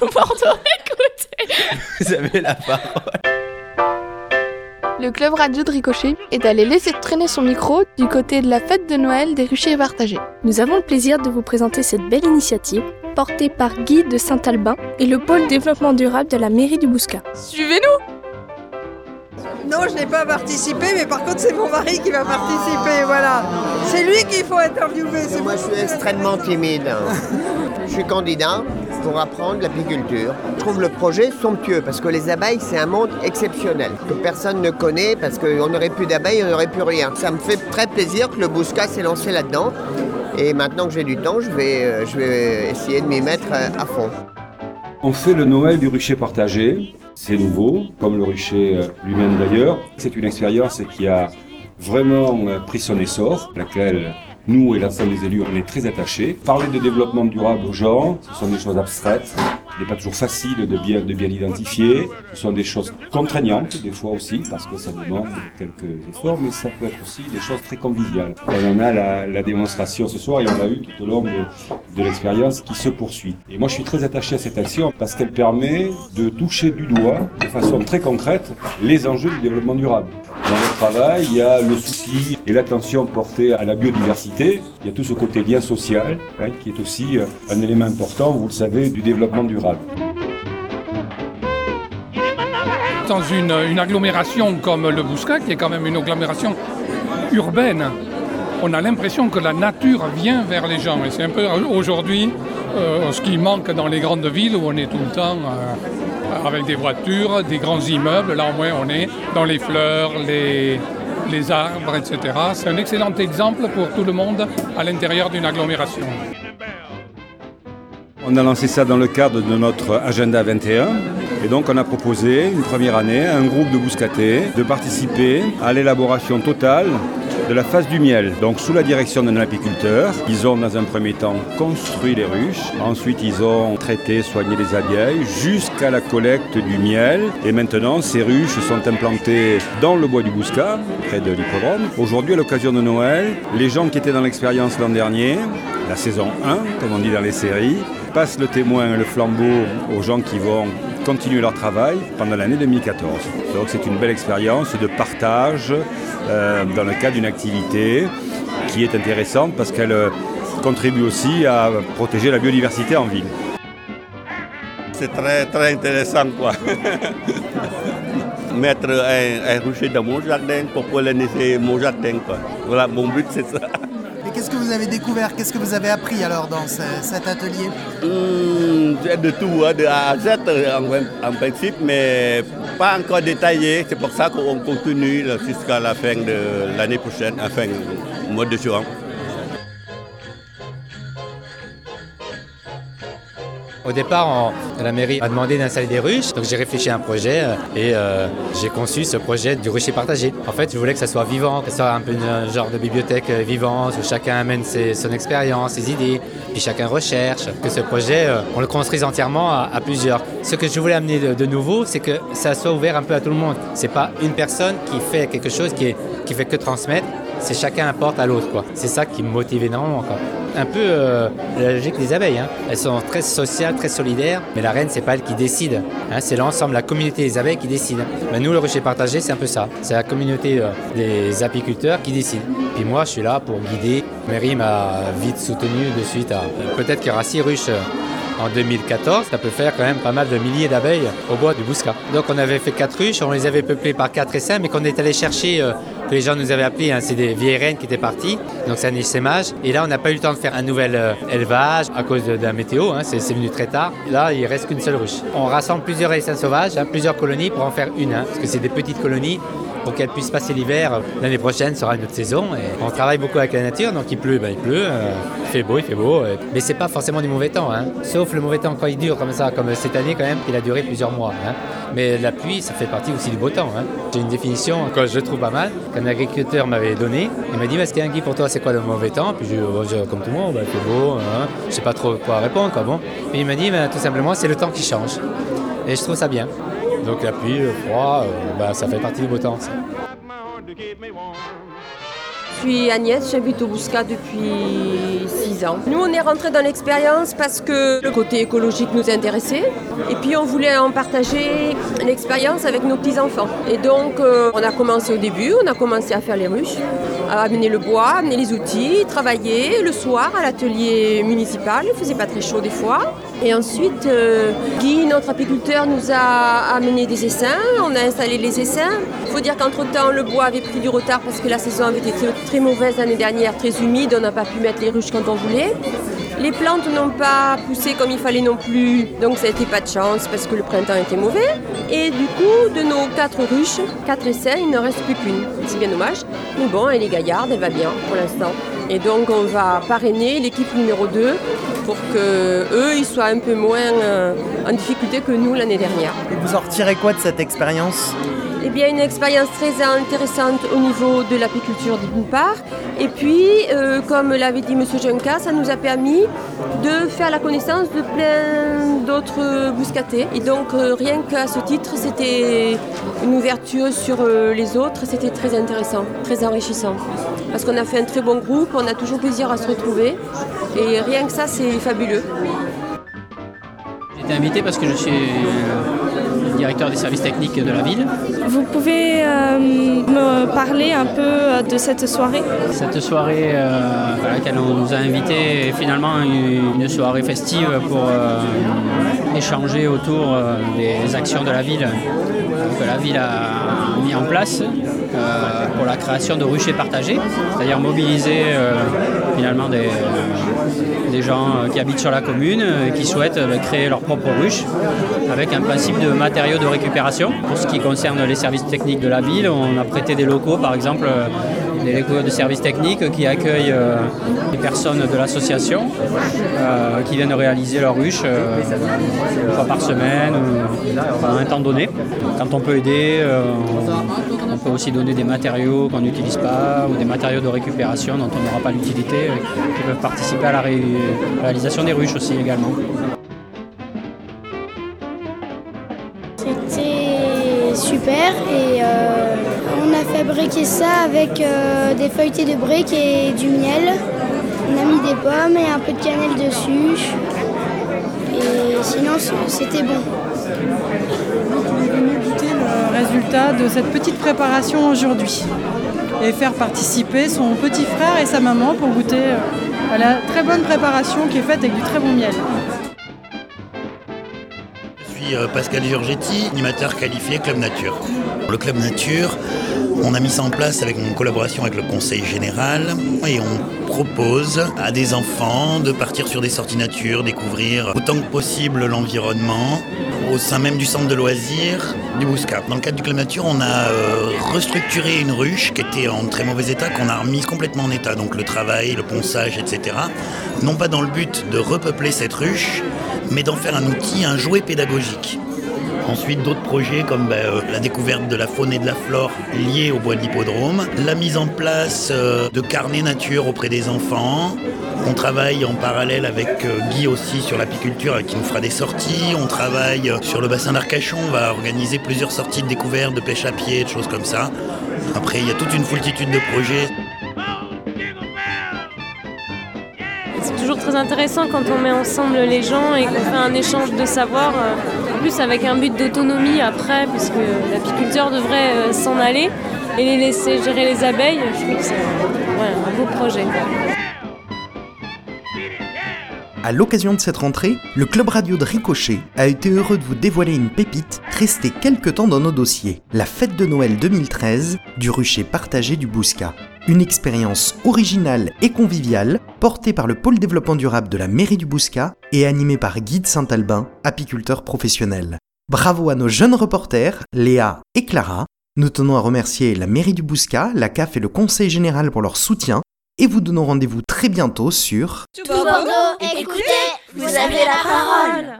Radio Bordeaux. Écoutez. Vous avez la parole. Le club radio de Ricochet est allé laisser traîner son micro du côté de la fête de Noël des ruchers partagés. Nous avons le plaisir de vous présenter cette belle initiative portée par Guy de Saint-Albin et le pôle développement durable de la mairie du Bouscat. Suivez-nous Non, je n'ai pas participé, mais par contre, c'est mon mari qui va participer. Voilà. C'est lui qu'il faut interviewer. c'est Moi, je suis extrêmement timide. Je suis candidat pour apprendre l'apiculture. Je trouve le projet somptueux parce que les abeilles, c'est un monde exceptionnel que personne ne connaît parce qu'on n'aurait plus d'abeilles, on n'aurait plus rien. Ça me fait très plaisir que le Bouscat s'est lancé là-dedans. Et maintenant que j'ai du temps, je vais, euh, je vais essayer de m'y mettre euh, à fond. On fait le Noël du rucher partagé. C'est nouveau, comme le rucher euh, lui-même d'ailleurs. C'est une expérience qui a vraiment pris son essor, laquelle nous et l'ensemble des élus, on est très attachés. Parler de développement durable aux gens, ce sont des choses abstraites. Il n'est pas toujours facile de bien, de bien l'identifier. Ce sont des choses contraignantes, des fois aussi, parce que ça demande quelques efforts, mais ça peut être aussi des choses très conviviales. On en a la, la démonstration ce soir et on l'a eu tout au long de, de l'expérience qui se poursuit. Et moi, je suis très attaché à cette action parce qu'elle permet de toucher du doigt, de façon très concrète, les enjeux du développement durable. Il y a le souci et l'attention portée à la biodiversité. Il y a tout ce côté lien social hein, qui est aussi euh, un élément important, vous le savez, du développement durable. dans une, agglomération comme le Bouscat, qui est quand même une agglomération urbaine, on a l'impression que la nature vient vers les gens. Et c'est un peu euh, aujourd'hui euh, ce qui manque dans les grandes villes où on est tout le temps avec des voitures, des grands immeubles. Là au moins on est dans les fleurs, les, les arbres, etc. C'est un excellent exemple pour tout le monde à l'intérieur d'une agglomération. On a lancé ça dans le cadre de notre agenda 21. Et donc on a proposé une première année à un groupe de bouscatés de participer à l'élaboration totale de la phase du miel. Donc sous la direction d'un apiculteur, ils ont dans un premier temps construit les ruches, ensuite ils ont traité, soigné les abeilles jusqu'à la collecte du miel. Et maintenant ces ruches sont implantées dans le bois du Bouscat, près de l'hippodrome. Aujourd'hui à l'occasion de Noël, les gens qui étaient dans l'expérience l'an dernier, la saison 1, comme on dit dans les séries, passent le témoin, le flambeau aux gens qui vont continuer leur travail pendant l'année 2014. Donc c'est une belle expérience de partage euh, dans le cadre d'une activité qui est intéressante parce qu'elle euh, contribue aussi à protéger la biodiversité en ville. C'est très, très intéressant quoi. Mettre un, un rucher dans mon jardin pour polliniser mon jardin quoi. Voilà, mon but c'est ça. Vous avez découvert Qu'est-ce que vous avez appris alors dans ce- cet atelier c'est de tout, hein, de A à Z en, en principe, mais pas encore détaillé. C'est pour ça qu'on continue jusqu'à la fin de l'année prochaine, enfin, mois de juin. Au départ, la mairie m'a demandé d'installer des ruches, donc j'ai réfléchi à un projet euh, et euh, j'ai conçu ce projet du rucher partagé. En fait, je voulais que ça soit vivant, que ce soit un peu un genre de bibliothèque euh, vivante où chacun amène son expérience, ses idées, puis chacun recherche. Que ce projet, on le construise entièrement à, plusieurs. Ce que je voulais amener de, de nouveau, c'est que ça soit ouvert un peu à tout le monde. C'est pas une personne qui fait quelque chose qui, est, qui fait que transmettre. C'est chacun apporte à l'autre. C'est ça qui me motive énormément, quoi. Un peu euh, la logique des abeilles. hein. Elles sont très sociales, très solidaires, mais la reine, c'est pas elle qui décide. hein. C'est l'ensemble, la communauté des abeilles qui décide. Mais nous, le rucher partagé, c'est un peu ça. C'est la communauté euh, des apiculteurs qui décide. Puis moi, je suis là pour guider. Mairie m'a vite soutenu de suite à. Peut-être qu'il y aura six ruches. euh, en 2014, ça peut faire quand même pas mal de milliers d'abeilles au bois du Bouscat. Donc on avait fait quatre ruches, on les avait peuplées par quatre essaims, mais qu'on est allé chercher, euh, les gens nous avaient appelés, hein, c'est des vieilles reines qui étaient parties, donc c'est un essaimage. Et là on n'a pas eu le temps de faire un nouvel euh, élevage à cause de, de la météo, hein, c'est venu très tard. Là il reste qu'une seule ruche. On rassemble plusieurs essaims sauvages, hein, plusieurs colonies pour en faire une, parce que c'est des petites colonies pour qu'elles puissent passer l'hiver. L'année prochaine sera une autre saison. Et on travaille beaucoup avec la nature, donc il pleut, ben, il pleut. euh, il fait beau, il fait beau. euh, mais c'est pas forcément du mauvais temps. hein. Sauf le mauvais temps quand il dure comme ça, comme cette année quand même, il a duré plusieurs mois. hein. Mais la pluie, ça fait partie aussi du beau temps. hein. J'ai une définition que je trouve pas mal, qu'un agriculteur m'avait donnée. Il m'a dit, est-ce qu'il y a un guide pour toi, c'est quoi le mauvais temps? Puis je, je- comme tout le monde, ben, il fait beau, je sais pas trop quoi répondre. Puis il m'a dit, tout simplement, c'est le temps qui change. Et je trouve ça bien. Donc la pluie, le froid, euh, ben, ça fait partie du beau temps. ça. suis Agnès, j'habite au Bouscat depuis 6 ans. Nous, on est rentrés dans l'expérience parce que le côté écologique nous intéressait et puis on voulait en partager l'expérience avec nos petits-enfants. Et donc, euh, on a commencé au début, on a commencé à faire les ruches, amener le bois, amener les outils, travailler le soir à l'atelier municipal. Il faisait pas très chaud des fois. Et ensuite, euh, Guy, notre apiculteur, nous a amené des essaims. On a installé les essaims. Il faut dire qu'entre-temps, le bois avait pris du retard parce que la saison avait été très mauvaise l'année dernière, très humide. On n'a pas pu mettre les ruches quand on voulait. Les plantes n'ont pas poussé comme il fallait non plus, donc ça été pas de chance parce que le printemps était mauvais. Et du coup, de nos quatre ruches, quatre essaims, il ne reste plus qu'une. C'est bien dommage. Mais bon, elle est gaillarde, elle va bien pour l'instant. Et donc on va parrainer l'équipe numéro 2 pour que eux ils soient un peu moins euh, en difficulté que nous l'année dernière. Et vous en retirez quoi de cette expérience? Eh bien, une expérience très intéressante au niveau de l'apiculture d'une part. Et puis, euh, comme l'avait dit M. Junca, ça nous a permis de faire la connaissance de plein d'autres bouscatés. Et donc, euh, rien qu'à ce titre, c'était une ouverture sur euh, les autres. C'était très intéressant, très enrichissant. Parce qu'on a fait un très bon groupe, on a toujours plaisir à se retrouver. Et rien que ça, c'est fabuleux. Été invité parce que je suis directeur des services techniques de la ville. Vous pouvez euh, me parler un peu euh, de cette soirée? Cette soirée euh, à laquelle on nous a invités est finalement une soirée festive pour échanger autour des actions de la ville que la ville a mis en place pour la création de ruchers partagés, c'est-à-dire mobiliser finalement des, des gens qui habitent sur la commune et qui souhaitent créer leur propre ruche avec un principe de de récupération. Pour ce qui concerne les services techniques de la ville, on a prêté des locaux, par exemple des locaux de services techniques qui accueillent les personnes de l'association qui viennent réaliser leur ruche une fois par semaine à un temps donné. Quand on peut aider, on peut aussi donner des matériaux qu'on n'utilise pas ou des matériaux de récupération dont on n'aura pas l'utilité qui peuvent participer à la réalisation des ruches aussi également. Et euh, on a fabriqué ça avec euh, des feuilletés de briques et du miel. On a mis des pommes et un peu de cannelle dessus. Et sinon c'était bon. On est venu goûter le résultat de cette petite préparation aujourd'hui et faire participer son petit frère et sa maman pour goûter à la très bonne préparation qui est faite avec du très bon miel. Suis Pascal Giorgetti, animateur qualifié Club Nature. Le Club Nature, on a mis ça en place avec une collaboration avec le Conseil général et on propose à des enfants de partir sur des sorties nature, découvrir autant que possible l'environnement au sein même du centre de loisirs du Bouscat. Dans le cadre du Club Nature, on a euh, restructuré une ruche qui était en très mauvais état, qu'on a remise complètement en état, donc le travail, le ponçage, etc. Non pas dans le but de repeupler cette ruche, mais d'en faire un outil, un jouet pédagogique. Ensuite, d'autres projets comme ben, euh, la découverte de la faune et de la flore liée au bois de l'hippodrome, la mise en place euh, de carnets nature auprès des enfants. On travaille en parallèle avec euh, Guy aussi sur l'apiculture qui nous fera des sorties. On travaille sur le bassin d'Arcachon, on va organiser plusieurs sorties de découverte, de pêche à pied, de choses comme ça. Après, il y a toute une foultitude de projets. C'est toujours très intéressant quand on met ensemble les gens et qu'on fait un échange de savoir, en plus avec un but d'autonomie après, puisque l'apiculteur devrait euh, s'en aller et les laisser gérer les abeilles. Je trouve que c'est un beau projet. À l'occasion de cette rentrée, le Club Radio de Ricochet a été heureux de vous dévoiler une pépite restée quelque temps dans nos dossiers, la fête de Noël 2013 du rucher partagé du Bouscat. Une expérience originale et conviviale portée par le pôle développement durable de la mairie du Bouscat et animée par Guy de Saint-Albin, apiculteur professionnel. Bravo à nos jeunes reporters, Léa et Clara. Nous tenons à remercier la mairie du Bouscat, la CAF et le conseil général pour leur soutien et vous donnons rendez-vous très bientôt sur Tout Bordeaux, écoutez, vous avez la parole